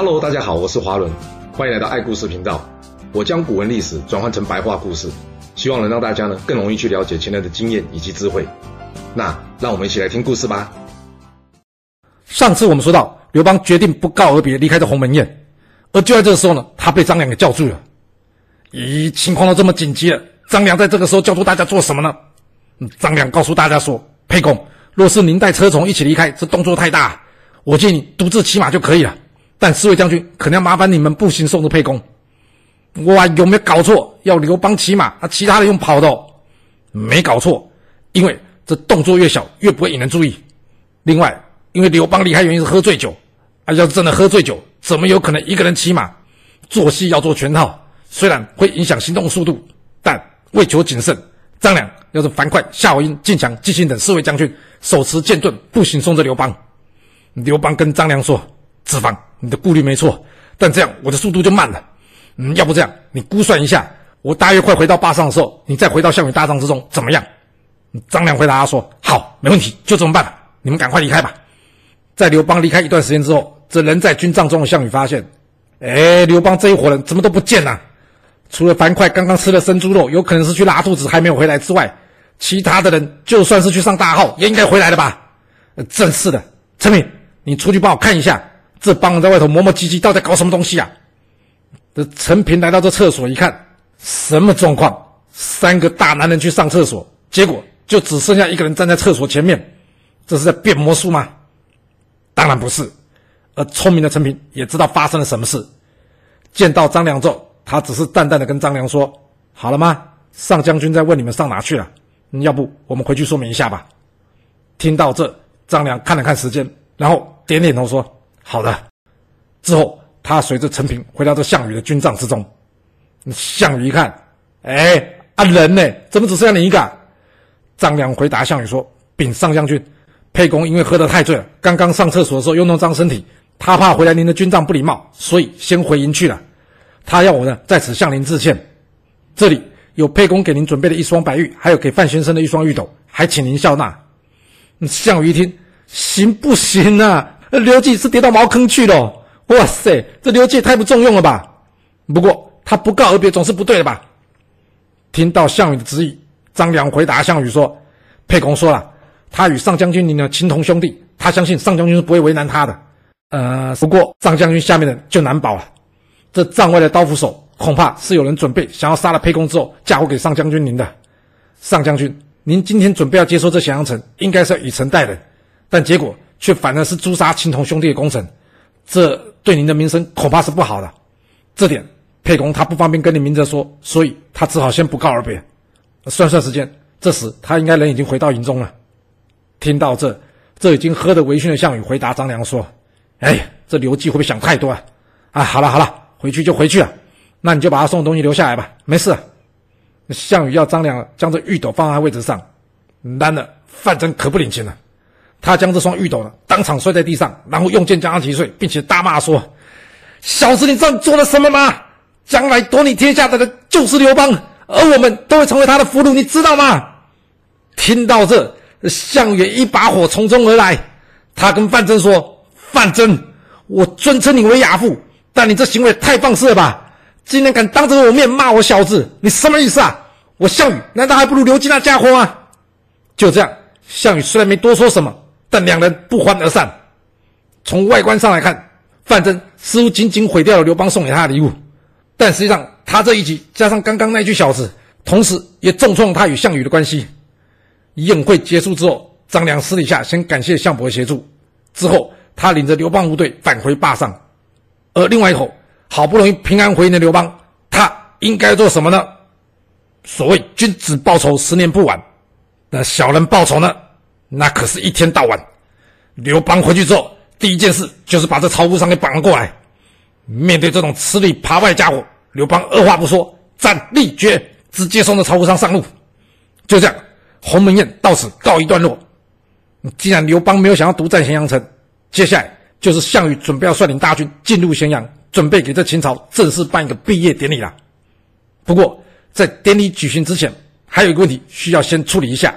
Hello，大家好，我是华伦，欢迎来到爱故事频道。我将古文历史转换成白话故事，希望能让大家呢更容易去了解前人的经验以及智慧。那让我们一起来听故事吧。上次我们说到，刘邦决定不告而别，离开这鸿门宴，而就在这个时候呢，他被张良给叫住了。咦，情况都这么紧急了，张良在这个时候叫住大家做什么呢？张良告诉大家说：“沛公，若是您带车从一起离开，这动作太大，我建议你独自骑马就可以了。但四位将军可能要麻烦你们步行送着沛公。”哇，有没有搞错？要刘邦骑马，啊，其他的用跑的，没搞错。因为这动作越小，越不会引人注意。另外，因为刘邦离开原因是喝醉酒，啊，要是真的喝醉酒，怎么有可能一个人骑马？做戏要做全套，虽然会影响行动速度，但为求谨慎。张良要是樊哙、夏侯婴、晋强、纪信等四位将军手持剑盾步行送着刘邦。刘邦跟张良说：“子房，你的顾虑没错，但这样我的速度就慢了。嗯，要不这样，你估算一下，我大约快回到坝上的时候，你再回到项羽大帐之中，怎么样？”张良回答他说：“好，没问题，就这么办吧。你们赶快离开吧。”在刘邦离开一段时间之后，这人在军帐中的项羽发现，哎，刘邦这一伙人怎么都不见了？除了樊哙刚刚吃了生猪肉，有可能是去拉肚子还没有回来之外，其他的人就算是去上大号，也应该回来了吧？呃，正是的，陈敏，你出去帮我看一下，这帮人在外头磨磨唧唧，到底搞什么东西啊？这陈平来到这厕所一看，什么状况？三个大男人去上厕所，结果就只剩下一个人站在厕所前面，这是在变魔术吗？当然不是。而聪明的陈平也知道发生了什么事，见到张良之后。他只是淡淡的跟张良说：“好了吗？上将军在问你们上哪去了，要不我们回去说明一下吧。”听到这，张良看了看时间，然后点点头说：“好的。”之后，他随着陈平回到这项羽的军帐之中。项羽一看，哎，啊人呢？怎么只剩下你一个？张良回答项羽说：“禀上将军，沛公因为喝得太醉了，刚刚上厕所的时候又弄脏身体，他怕回来您的军帐不礼貌，所以先回营去了。”他要我呢在此向您致歉，这里有沛公给您准备的一双白玉，还有给范先生的一双玉斗，还请您笑纳。项羽一听，行不行啊？那刘季是跌到茅坑去了。哇塞，这刘季也太不重用了吧？不过他不告而别总是不对的吧？听到项羽的质疑，张良回答项羽说：“沛公说了，他与上将军您呢情同兄弟，他相信上将军是不会为难他的。呃，不过上将军下面的就难保了。”这帐外的刀斧手恐怕是有人准备想要杀了沛公之后嫁祸给上将军您的。上将军，您今天准备要接收这咸阳城，应该是要以诚待人，但结果却反而是诛杀情同兄弟的功臣，这对您的名声恐怕是不好的。这点沛公他不方便跟你明着说，所以他只好先不告而别。算算时间，这时他应该人已经回到营中了。听到这，这已经喝得微醺的项羽回答张良说：“哎，这刘季会不会想太多啊？啊，好了好了。”回去就回去了，那你就把他送的东西留下来吧，没事。项羽要张良将这玉斗放在位置上，然而范增可不领情了，他将这双玉斗呢当场摔在地上，然后用剑将他击碎，并且大骂说：“小子，你知道你做了什么吗？将来夺你天下的人就是刘邦，而我们都会成为他的俘虏，你知道吗？”听到这，项羽一把火从中而来，他跟范增说：“范增，我尊称你为亚父。”但你这行为太放肆了吧！竟然敢当着我面骂我小子，你什么意思啊？我项羽难道还不如刘季那家伙吗？就这样，项羽虽然没多说什么，但两人不欢而散。从外观上来看，范增似乎仅仅毁掉了刘邦送给他的礼物，但实际上他这一击加上刚刚那句小子，同时也重创他与项羽的关系。宴会结束之后，张良私底下先感谢项伯的协助，之后他领着刘邦部队返回坝上。而另外一头，好不容易平安回营的刘邦，他应该做什么呢？所谓君子报仇，十年不晚。那小人报仇呢？那可是一天到晚。刘邦回去之后，第一件事就是把这曹无伤给绑了过来。面对这种吃里扒外的家伙，刘邦二话不说，斩立决，直接送着曹无伤上路。就这样，鸿门宴到此告一段落。既然刘邦没有想要独占咸阳城，接下来。就是项羽准备要率领大军进入咸阳，准备给这秦朝正式办一个毕业典礼了。不过，在典礼举行之前，还有一个问题需要先处理一下，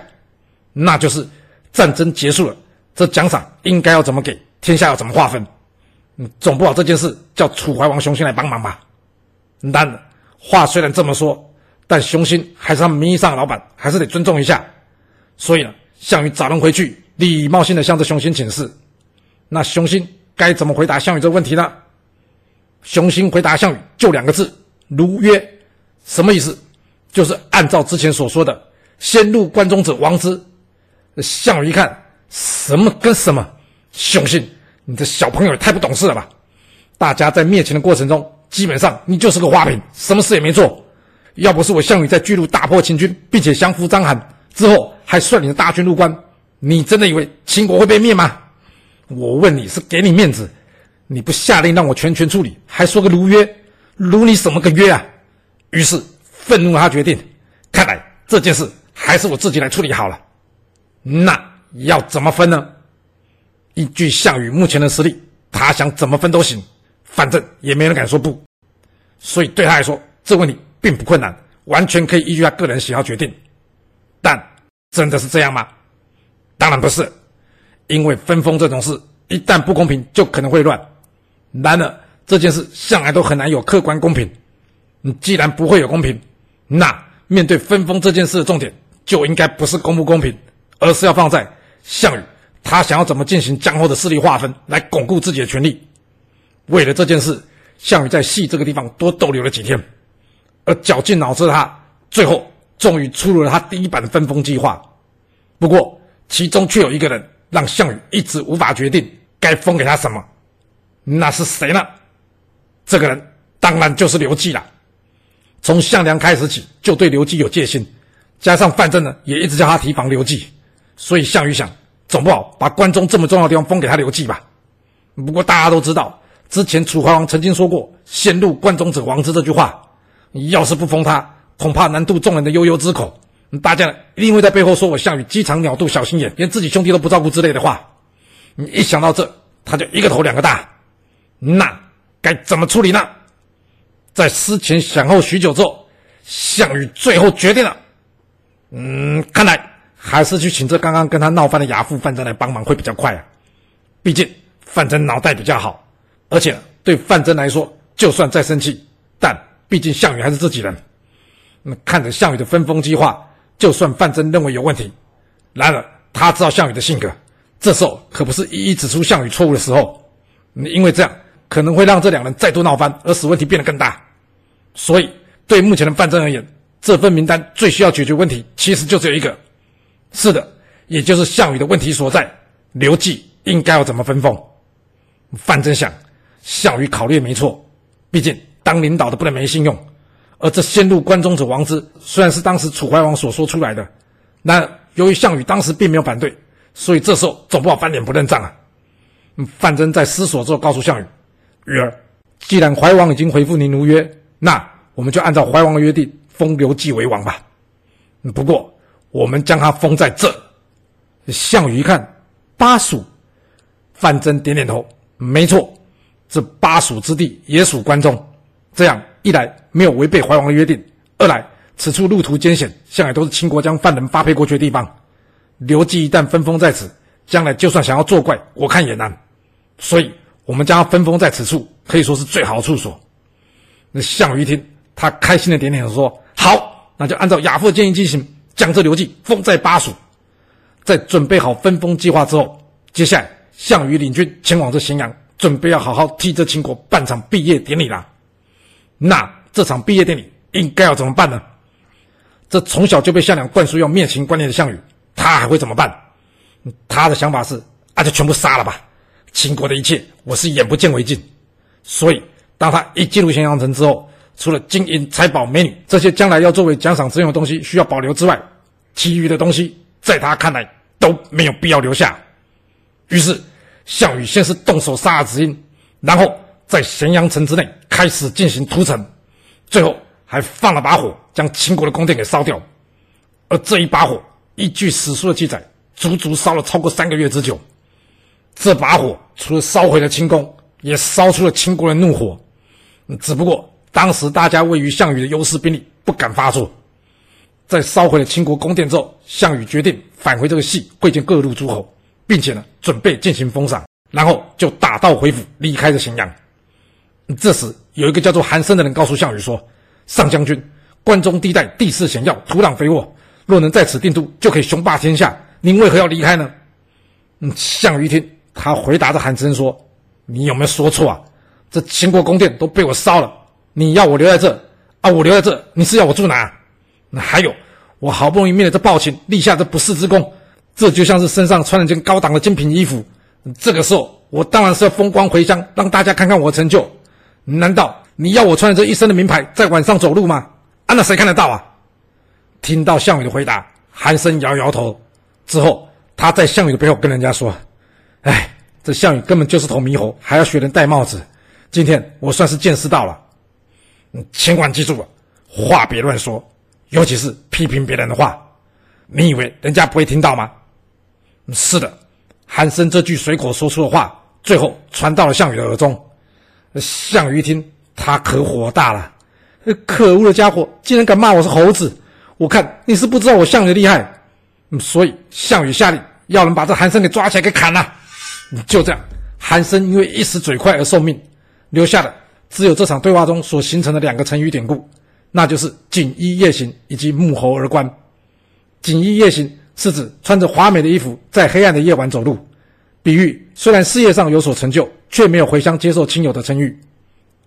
那就是战争结束了，这奖赏应该要怎么给，天下要怎么划分？嗯，总不好这件事叫楚怀王熊心来帮忙吧？但话虽然这么说，但熊心还是他们名义上的老板，还是得尊重一下。所以呢，项羽找人回去，礼貌性的向着熊心请示。那熊心该怎么回答项羽这个问题呢？熊心回答项羽就两个字：如约。什么意思？就是按照之前所说的，先入关中者王之。项羽一看，什么跟什么？熊心，你这小朋友也太不懂事了吧！大家在灭秦的过程中，基本上你就是个花瓶，什么事也没做。要不是我项羽在巨鹿大破秦军，并且降服章邯之后，还率领大军入关，你真的以为秦国会被灭吗？我问你是给你面子，你不下令让我全权处理，还说个如约，如你什么个约啊？于是愤怒，他决定，看来这件事还是我自己来处理好了。那要怎么分呢？依据项羽目前的实力，他想怎么分都行，反正也没人敢说不。所以对他来说，这问题并不困难，完全可以依据他个人喜好决定。但真的是这样吗？当然不是，因为分封这种事，一旦不公平，就可能会乱。然而这件事向来都很难有客观公平。你既然不会有公平，那面对分封这件事的重点就应该不是公不公平，而是要放在项羽他想要怎么进行江后的势力划分，来巩固自己的权力。为了这件事，项羽在戏这个地方多逗留了几天，而绞尽脑汁的他，最后终于出炉了他第一版的分封计划。不过，其中却有一个人让项羽一直无法决定该封给他什么，那是谁呢？这个人当然就是刘季了。从项梁开始起，就对刘季有戒心，加上范增呢，也一直叫他提防刘季，所以项羽想，总不好把关中这么重要的地方封给他刘季吧。不过大家都知道，之前楚怀王曾经说过“先入关中者亡之”这句话，你要是不封他，恐怕难渡众人的悠悠之口。大家一定会在背后说我项羽鸡肠鸟肚、小心眼，连自己兄弟都不照顾之类的话。你一想到这，他就一个头两个大，那该怎么处理呢？在思前想后许久之后，项羽最后决定了。嗯，看来还是去请这刚刚跟他闹翻的亚父范增来帮忙会比较快啊。毕竟范增脑袋比较好，而且对范增来说，就算再生气，但毕竟项羽还是自己人。那看着项羽的分封计划，就算范增认为有问题，然而他知道项羽的性格，这时候可不是一一指出项羽错误的时候，因为这样。可能会让这两人再度闹翻，而使问题变得更大。所以，对目前的范增而言，这份名单最需要解决问题，其实就只有一个。是的，也就是项羽的问题所在：刘季应该要怎么分封？范增想，项羽考虑没错，毕竟当领导的不能没信用。而这先入关中者王之，虽然是当时楚怀王所说出来的，但由于项羽当时并没有反对，所以这时候总不好翻脸不认账啊。范增在思索之后，告诉项羽。羽儿，既然怀王已经回复您如约，那我们就按照怀王的约定封刘季为王吧。不过，我们将他封在这。项羽一看巴蜀，范增点点头，没错，这巴蜀之地也属关中。这样一来没有违背怀王的约定，二来此处路途艰险，向来都是秦国将犯人发配过去的地方。刘季一旦分封在此，将来就算想要作怪，我看也难。所以。我们将他分封在此处，可以说是最好的处所。那项羽一听，他开心的点点头说：“好，那就按照亚父的建议进行，将这刘季封在巴蜀。”在准备好分封计划之后，接下来项羽领军前往这咸阳，准备要好好替这秦国办场毕业典礼了。那这场毕业典礼应该要怎么办呢？这从小就被项梁灌输要灭秦观念的项羽，他还会怎么办？他的想法是：那就全部杀了吧。秦国的一切，我是眼不见为净。所以，当他一进入咸阳城之后，除了金银财宝、美女这些将来要作为奖赏之用的东西需要保留之外，其余的东西在他看来都没有必要留下。于是，项羽先是动手杀了子婴，然后在咸阳城之内开始进行屠城，最后还放了把火，将秦国的宫殿给烧掉。而这一把火，依据史书的记载，足足烧了超过三个月之久。这把火除了烧毁了秦宫，也烧出了秦国的怒火。只不过当时大家位于项羽的优势兵力，不敢发作。在烧毁了秦国宫殿之后，项羽决定返回这个郄，会见各路诸侯，并且呢准备进行封赏。然后就打道回府，离开了咸阳。这时，有一个叫做韩生的人告诉项羽说：“上将军，关中地带地势险要，土壤肥沃，若能在此定都，就可以雄霸天下。您为何要离开呢？”嗯，项羽一听，他回答着韩生说：“你有没有说错啊？这秦国宫殿都被我烧了，你要我留在这啊？我留在这，你是要我住哪？那还有，我好不容易灭了这暴秦，立下这不世之功，这就像是身上穿了件高档的精品衣服。这个时候，我当然是要风光回乡，让大家看看我的成就。”难道你要我穿着这一身的名牌在晚上走路吗？啊，那谁看得到啊？听到项羽的回答，韩生摇摇头。之后，他在项羽的背后跟人家说：“哎，这项羽根本就是头猕猴，还要学人戴帽子。今天我算是见识到了。你千万记住了，话别乱说，尤其是批评别人的话。你以为人家不会听到吗？是的，韩生这句随口说出的话，最后传到了项羽的耳中。”项羽一听，他可火大了。可恶的家伙，竟然敢骂我是猴子！我看你是不知道我项羽的厉害。所以项羽下令要人把这韩生给抓起来给砍了。就这样，韩生因为一时嘴快而受命，留下的只有这场对话中所形成的两个成语典故，那就是“锦衣夜行”以及“沐猴而关”。锦衣夜行是指穿着华美的衣服在黑暗的夜晚走路。比喻虽然事业上有所成就，却没有回乡接受亲友的称誉；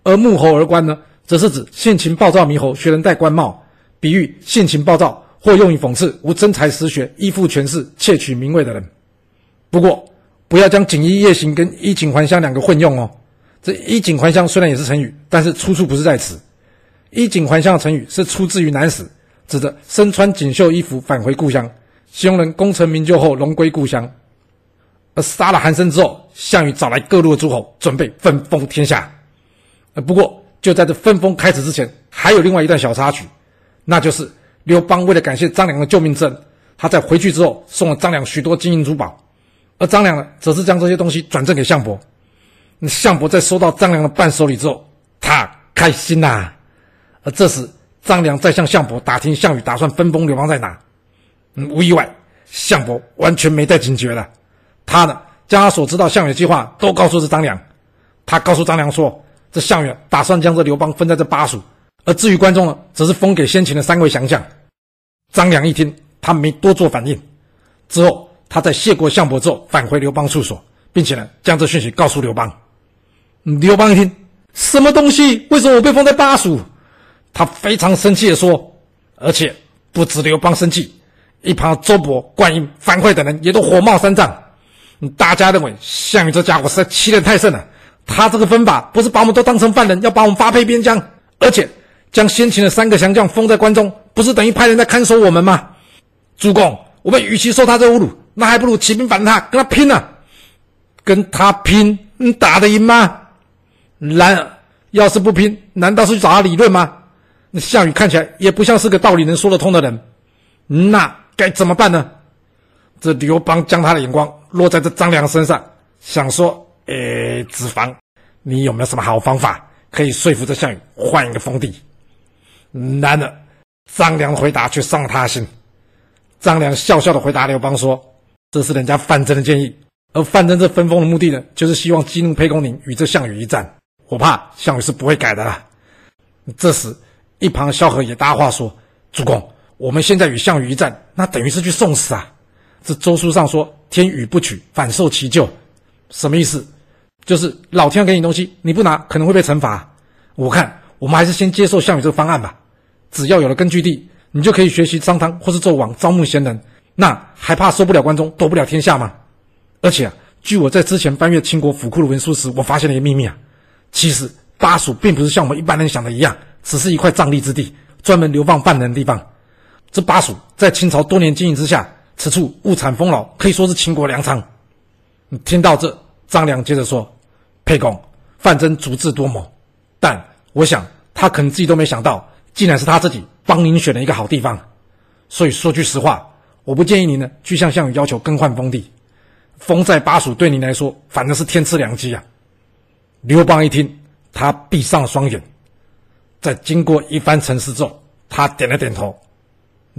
而沐猴而关呢，则是指性情暴躁猕猴，学人戴官帽，比喻性情暴躁或用以讽刺无真才实学、依附权势、窃取名位的人。不过，不要将锦衣夜行跟衣锦还乡两个混用哦。这衣锦还乡虽然也是成语，但是出处不是在此。衣锦还乡的成语是出自于《南史》，指的身穿锦绣衣服返回故乡，形容人功成名就后荣归故乡。而杀了韩生之后，项羽找来各路的诸侯，准备分封天下。呃，不过就在这分封开始之前，还有另外一段小插曲，那就是刘邦为了感谢张良的救命之恩，他在回去之后送了张良许多金银珠宝，而张良呢，则是将这些东西转赠给项伯。那项伯在收到张良的伴手礼之后，他开心呐、而这时，张良在向项伯打听项羽打算分封刘邦在哪。嗯，无意外，项伯完全没带警觉了。他呢，将他所知道项羽计划都告诉了张良。他告诉张良说：“这项羽打算将这刘邦分在这巴蜀，而至于关中呢，则是封给先秦的三位降将。”张良一听，他没多做反应。之后，他在谢过项伯之后，返回刘邦处所，并且呢，将这讯息告诉刘邦。刘邦一听，什么东西？为什么我被封在巴蜀？他非常生气地说。而且不止刘邦生气，一旁周勃、灌婴、樊哙等人也都火冒三丈。大家认为项羽这家伙实在欺人太甚了。他这个分法不是把我们都当成犯人，要把我们发配边疆，而且将先秦的三个降将封在关中，不是等于派人在看守我们吗？主公，我们与其受他这侮辱，那还不如起兵反他，跟他拼呢。跟他拼，你打得赢吗？然而，要是不拼，难道是去找他理论吗？那项羽看起来也不像是个道理能说得通的人，那该怎么办呢？这刘邦将他的眼光落在这张良身上，想说：“哎，子房，你有没有什么好方法可以说服这项羽换一个封地？”然而，张良回答却伤了他心。张良笑笑的回答刘邦说：“这是人家范增的建议，而范增这分封的目的呢，就是希望激怒沛公宁与这项羽一战。我怕项羽是不会改的了。”这时，一旁萧何也搭话说：“主公，我们现在与项羽一战，那等于是去送死啊！”这周书上说“天与不取，反受其咎”，什么意思？就是老天给你东西，你不拿可能会被惩罚。我看我们还是先接受项羽这个方案吧。只要有了根据地，你就可以学习商汤或是纣王招募贤人，那还怕收不了关中，夺不了天下吗？而且啊，据我在之前翻阅秦国府库的文书时，我发现了一个秘密啊。其实巴蜀并不是像我们一般人想的一样，只是一块藏匿之地，专门流放犯人的地方。这巴蜀在清朝多年经营之下。此处物产丰饶，可以说是秦国粮仓。你听到这，张良接着说：“沛公，范增足智多谋，但我想他可能自己都没想到，竟然是他自己帮您选了一个好地方。所以说句实话，我不建议您呢去向项羽要求更换封地，封在巴蜀对您来说反正是天赐良机啊。”刘邦一听，他闭上了双眼，在经过一番沉思之后，他点了点头。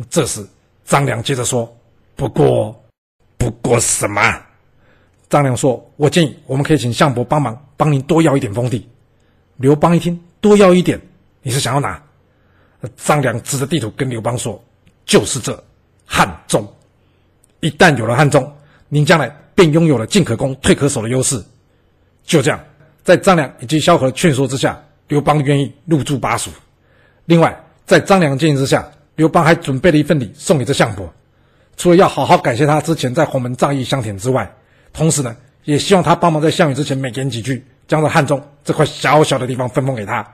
这时，张良接着说。不过，不过什么？张良说：“我建议我们可以请项伯帮忙，帮您多要一点封地。”刘邦一听，多要一点，你是想要哪？张良指着地图跟刘邦说：“就是这汉中。一旦有了汉中，您将来便拥有了进可攻、退可守的优势。”就这样，在张良以及萧何劝说之下，刘邦愿意入驻巴蜀。另外，在张良建议之下，刘邦还准备了一份礼送给这项伯，除了要好好感谢他之前在鸿门仗义相挺之外，同时呢，也希望他帮忙在项羽之前美言几句，将这汉中这块小小的地方分封给他。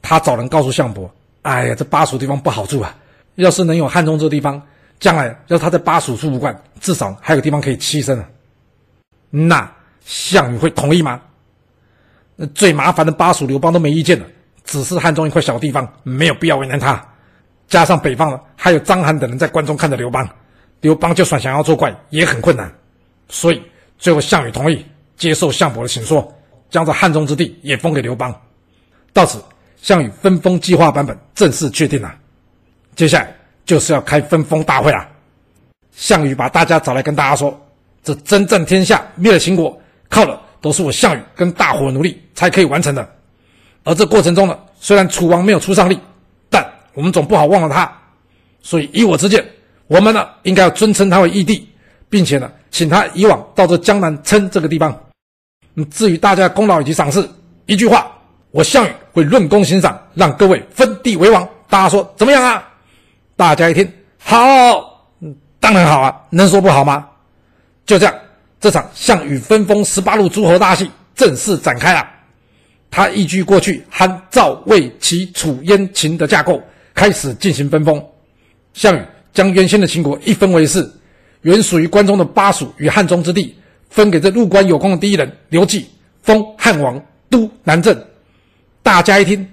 他找人告诉项伯：“哎呀，这巴蜀地方不好住啊！要是能有汉中这地方，将来要他在巴蜀住不惯，至少还有地方可以栖身啊。”那项羽会同意吗？最麻烦的巴蜀，刘邦都没意见了，只是汉中一块小地方，没有必要为难他。加上北方呢，还有章邯等人在关中看着刘邦，刘邦就算想要作怪，也很困难。所以。最后，项羽同意接受项伯的请说，将这汉中之地也封给刘邦。到此，项羽分封计划版本正式确定了。接下来就是要开分封大会了。项羽把大家找来，跟大家说：“这征战天下、灭了秦国，靠了都是我项羽跟大伙努力才可以完成的。而这过程中呢，虽然楚王没有出上力，但我们总不好忘了他。所以，依我之见，我们呢应该要尊称他为义帝。”并且呢，请他以往到这江南称这个地方。嗯，至于大家的功劳以及赏赐，一句话，我项羽会论功行赏，让各位分地为王。大家说怎么样啊？大家一听，好，嗯，当然好啊，能说不好吗？就这样，这场项羽分封十八路诸侯大戏正式展开了。他依据过去韩赵魏齐楚燕秦的架构，开始进行分封。项羽将原先的秦国一分为四。原属于关中的巴蜀与汉中之地，分给这入关有功的第一人刘季，封汉王，都南郑。大家一听，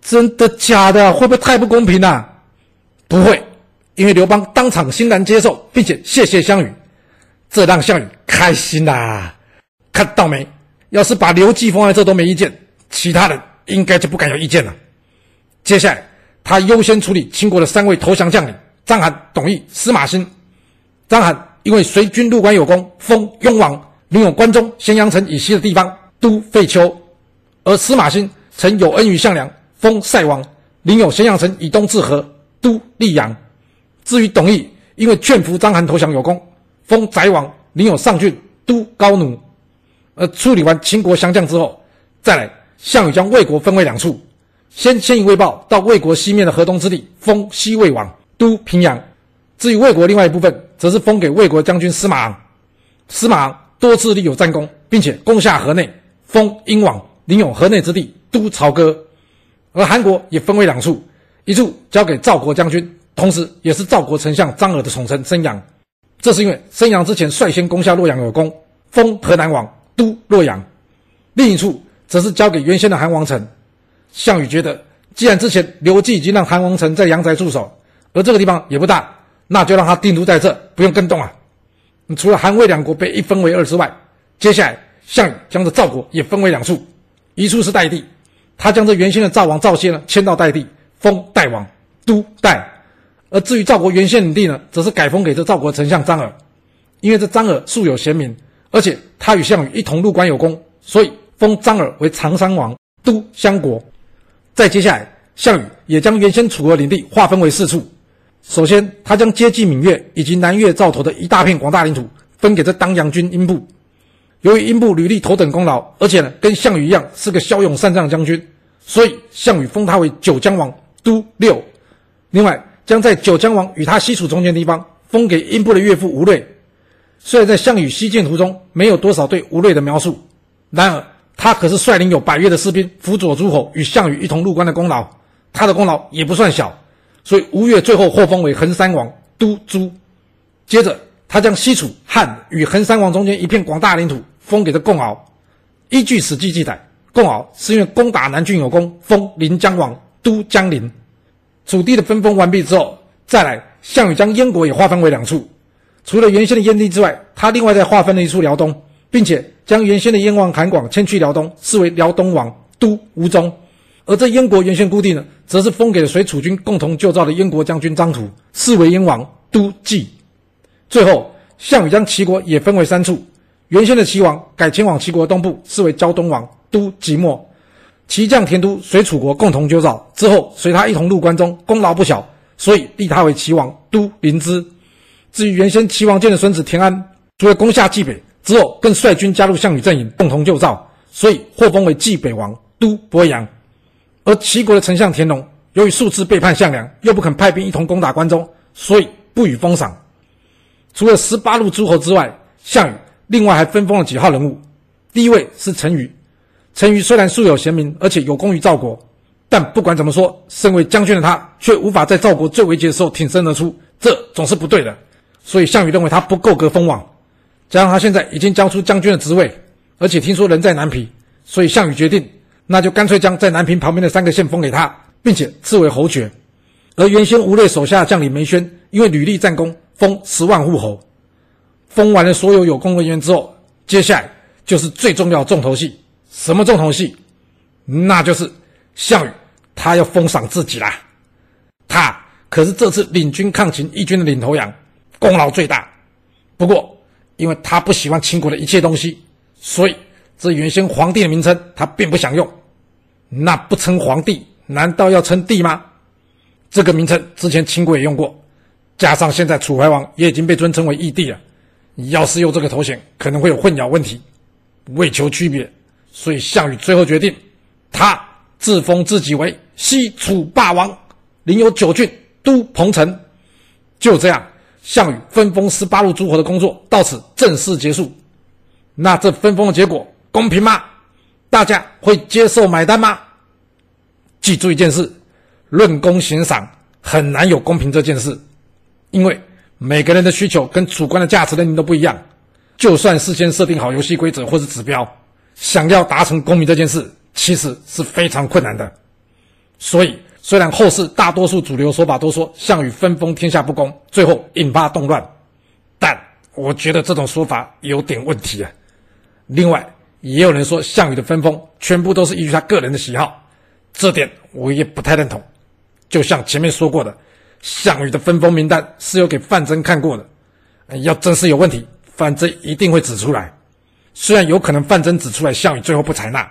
真的假的？会不会太不公平啊？不会，因为刘邦当场欣然接受，并且谢谢项羽，这让项羽开心啦、看到没？要是把刘季封在这都没意见，其他人应该就不敢有意见了。接下来，他优先处理秦国的三位投降将领：章邯、董翳、司马欣。章邯因为随军入关有功，封雍王，领有关中咸阳城以西的地方，都废丘；而司马欣曾有恩于项梁，封塞王，领有咸阳城以东至河，都溧阳。至于董翳，因为劝服章邯投降有功，封翟王，领有上郡，都高奴。而处理完秦国降将之后，再来项羽将魏国分为两处，先迁移魏豹到魏国西面的河东之地，封西魏王，都平阳。至于魏国另外一部分，则是封给魏国将军司马昂。司马昂多次立有战功，并且攻下河内，封殷王，领有河内之地，都朝歌。而韩国也分为两处，一处交给赵国将军，同时也是赵国丞相张耳的宠臣申阳。这是因为申阳之前率先攻下洛阳有功，封河南王，都洛阳。另一处则是交给原先的韩王城。项羽觉得，既然之前刘季已经让韩王城在阳翟驻守，而这个地方也不大。那就让他定都在这，不用更动啊！除了韩魏两国被一分为二之外，接下来项羽将这赵国也分为两处，一处是代地，他将这原先的赵王赵歇呢迁到代地，封代王，都代；而至于赵国原先领地呢，则是改封给这赵国丞相张耳，因为这张耳素有贤名，而且他与项羽一同入关有功，所以封张耳为长山王，都襄国。再接下来，项羽也将原先楚国领地划分为四处。首先，他将接济闽越以及南越赵佗的一大片广大领土分给这当阳军英布。由于英布屡立头等功劳，而且呢跟项羽一样是个骁勇善战的将军，所以项羽封他为九江王，都六。另外，将在九江王与他西楚中间的地方封给英布的岳父吴芮。虽然在项羽西进途中没有多少对吴芮的描述，然而他可是率领有百越的士兵辅佐诸侯与项羽一同入关的功劳，他的功劳也不算小。所以吴越最后获封为衡山王，都诸。接着，他将西楚、汉与衡山王中间一片广大领土封给了共敖。依据《史记》记载，共敖是因为攻打南郡有功，封临江王，都江陵。楚地的分封完毕之后，再来项羽将燕国也划分为两处，除了原先的燕地之外，他另外再划分了一处辽东，并且将原先的燕王韩广迁去辽东，视为辽东王，都吴中。而这燕国原先故地呢，则是封给了随楚军共同救赵的燕国将军张图，视为燕王，都济。最后，项羽将齐国也分为三处，原先的齐王改迁往齐国东部，视为胶东王，都即墨。齐将田都随楚国共同救赵之后，随他一同入关中，功劳不小，所以立他为齐王，都临淄。至于原先齐王建的孙子田安，除了攻下济北之后，更率军加入项羽阵营，共同救赵，所以获封为济北王，都鄱阳。而齐国的丞相田荣，由于数次背叛项梁，又不肯派兵一同攻打关中，所以不予封赏。除了十八路诸侯之外，项羽另外还分封了几号人物。第一位是陈驭。陈驭虽然素有贤名，而且有功于赵国，但不管怎么说，身为将军的他却无法在赵国最危急的时候挺身而出，这总是不对的。所以项羽认为他不够格封王。加上他现在已经交出将军的职位，而且听说人在南皮，所以项羽决定，那就干脆将在南平旁边的三个县封给他，并且赐为侯爵。而原先吴芮手下将领梅轩，因为屡立战功，封十万户侯。封完了所有有功人员之后，接下来就是最重要的重头戏。什么重头戏？那就是项羽，他要封赏自己啦。他可是这次领军抗秦义军的领头羊，功劳最大。不过，因为他不喜欢秦国的一切东西，所以这原先皇帝的名称他并不想用。那不称皇帝，难道要称帝吗？这个名称之前秦国也用过，加上现在楚怀王也已经被尊称为义帝了。要是用这个头衔，可能会有混淆问题。为求区别。所以项羽最后决定，他自封自己为西楚霸王，领有九郡，都彭城。就这样，项羽分封十八路诸侯的工作到此正式结束。那这分封的结果公平吗？大家会接受买单吗？记住一件事：论功行赏很难有公平这件事，因为每个人的需求跟主观的价值认定都不一样。就算事先设定好游戏规则或是指标。想要达成公平这件事，其实是非常困难的。所以，虽然后世大多数主流说法都说项羽分封天下不公，最后引发动乱，但我觉得这种说法有点问题啊。另外，也有人说项羽的分封全部都是依据他个人的喜好，这点我也不太认同。就像前面说过的，项羽的分封名单是有给范增看过的，要真是有问题，范增一定会指出来。虽然有可能范增指出来项羽最后不采纳，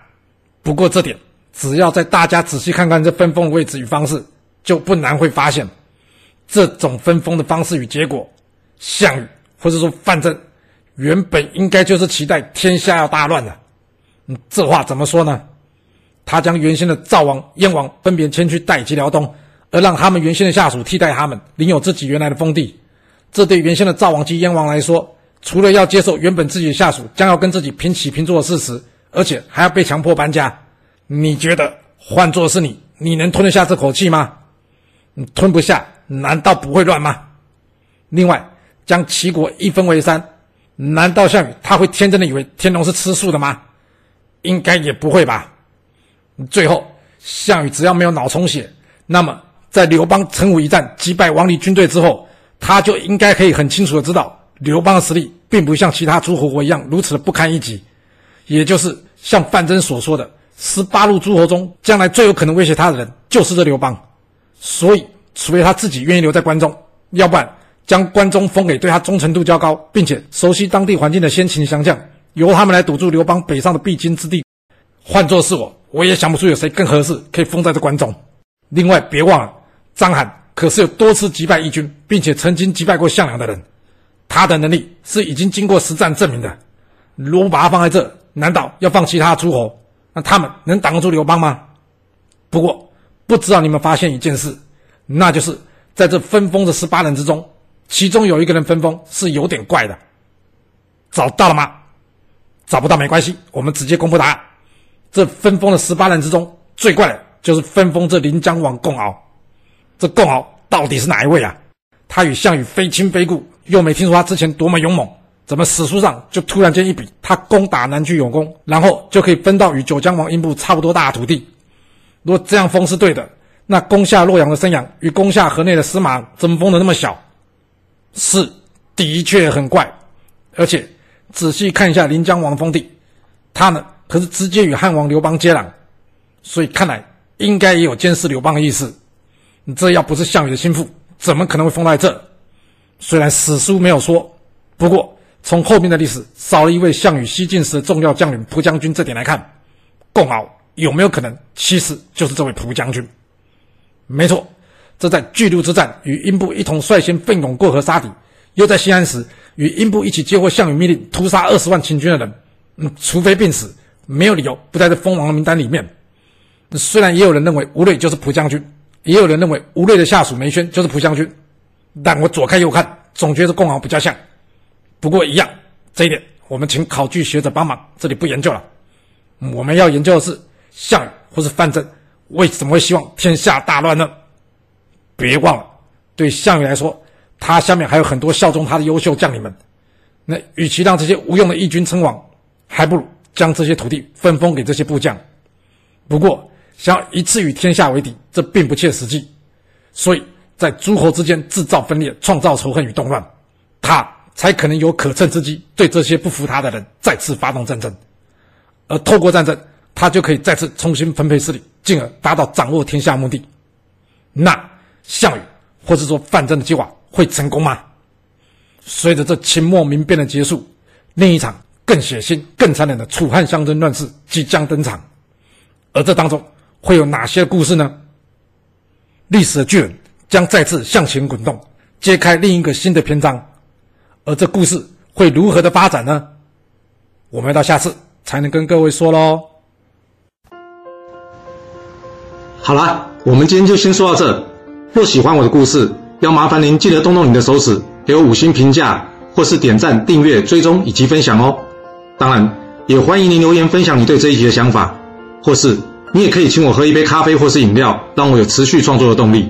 不过这点只要在大家仔细看看这分封的位置与方式，就不难会发现，这种分封的方式与结果，项羽或者说范增原本应该就是期待天下要大乱的。嗯，这话怎么说呢？他将原先的赵王、燕王分别迁去代及辽东，而让他们原先的下属替代他们领有自己原来的封地，这对原先的赵王及燕王来说。除了要接受原本自己的下属将要跟自己平起平坐的事实，而且还要被强迫搬家，你觉得换做是你，你能吞得下这口气吗？你吞不下，难道不会乱吗？另外，将齐国一分为三，难道项羽他会天真的以为天龙是吃素的吗？应该也不会吧。最后，项羽只要没有脑充血，那么在刘邦陈武一战击败王离军队之后，他就应该可以很清楚的知道。刘邦的实力并不像其他诸侯国一样如此的不堪一击，也就是像范增所说的，十八路诸侯中将来最有可能威胁他的人就是这刘邦。所以，除非他自己愿意留在关中，要不然将关中封给对他忠诚度较高，并且熟悉当地环境的先秦降将，由他们来堵住刘邦北上的必经之地。换作是我，我也想不出有谁更合适可以封在这关中。另外，别忘了，章邯可是有多次击败义军，并且曾经击败过项梁的人。他的能力是已经经过实战证明的。如果把他放在这，难道要放其他诸侯？那他们能挡得住刘邦吗？不过，不知道你们发现一件事，那就是在这分封的十八人之中，其中有一个人分封是有点怪的。找到了吗？找不到没关系，我们直接公布答案。这分封的十八人之中，最怪的就是分封这临江王共敖。这共敖到底是哪一位啊？他与项羽非亲非故。又没听说他之前多么勇猛，怎么史书上就突然间一笔，他攻打南郡有功，然后就可以分到与九江王英布差不多大的土地？如果这样封是对的，那攻下洛阳的申阳与攻下河内的司马怎么封的那么小？是，的确很怪。而且仔细看一下临江王封地，他呢可是直接与汉王刘邦接壤，所以看来应该也有监视刘邦的意思。你这要不是项羽的心腹，怎么可能会封在这？虽然史书没有说，不过从后面的历史少了一位项羽西进时的重要将领蒲将军这点来看，共敖有没有可能其实就是这位蒲将军？没错，这在巨鹿之战与英布一同率先奋勇过河杀敌，又在西安时与英布一起接获项羽命令屠杀二十万秦军的人，嗯，除非病死，没有理由不在这封王的名单里面。虽然也有人认为吴芮就是蒲将军，也有人认为吴芮的下属梅轩就是蒲将军，但我左看右看，总觉得共行比较像。不过一样，这一点我们请考据学者帮忙，这里不研究了。我们要研究的是项羽或是范增为什么会希望天下大乱呢？别忘了，对项羽来说，他下面还有很多效忠他的优秀将领们。那与其让这些无用的义军称王，还不如将这些土地分封给这些部将。不过，想要一次与天下为敌，这并不切实际。所以在诸侯之间制造分裂，创造仇恨与动乱，他。才可能有可乘之机，对这些不服他的人再次发动战争，而透过战争，他就可以再次重新分配势力，进而达到掌握天下目的。那项羽或者说范增的计划会成功吗？随着这秦末民变的结束，另一场更血腥、更残忍的楚汉相争乱世即将登场，而这当中会有哪些故事呢？历史的巨轮将再次向前滚动，揭开另一个新的篇章。而这故事会如何的发展呢？我们要到下次才能跟各位说喽。好啦，我们今天就先说到这。若喜欢我的故事，要麻烦您记得动动你的手指，给我五星评价，或是点赞、订阅、追踪以及分享哦。当然，也欢迎您留言分享你对这一集的想法，或是你也可以请我喝一杯咖啡或是饮料，让我有持续创作的动力。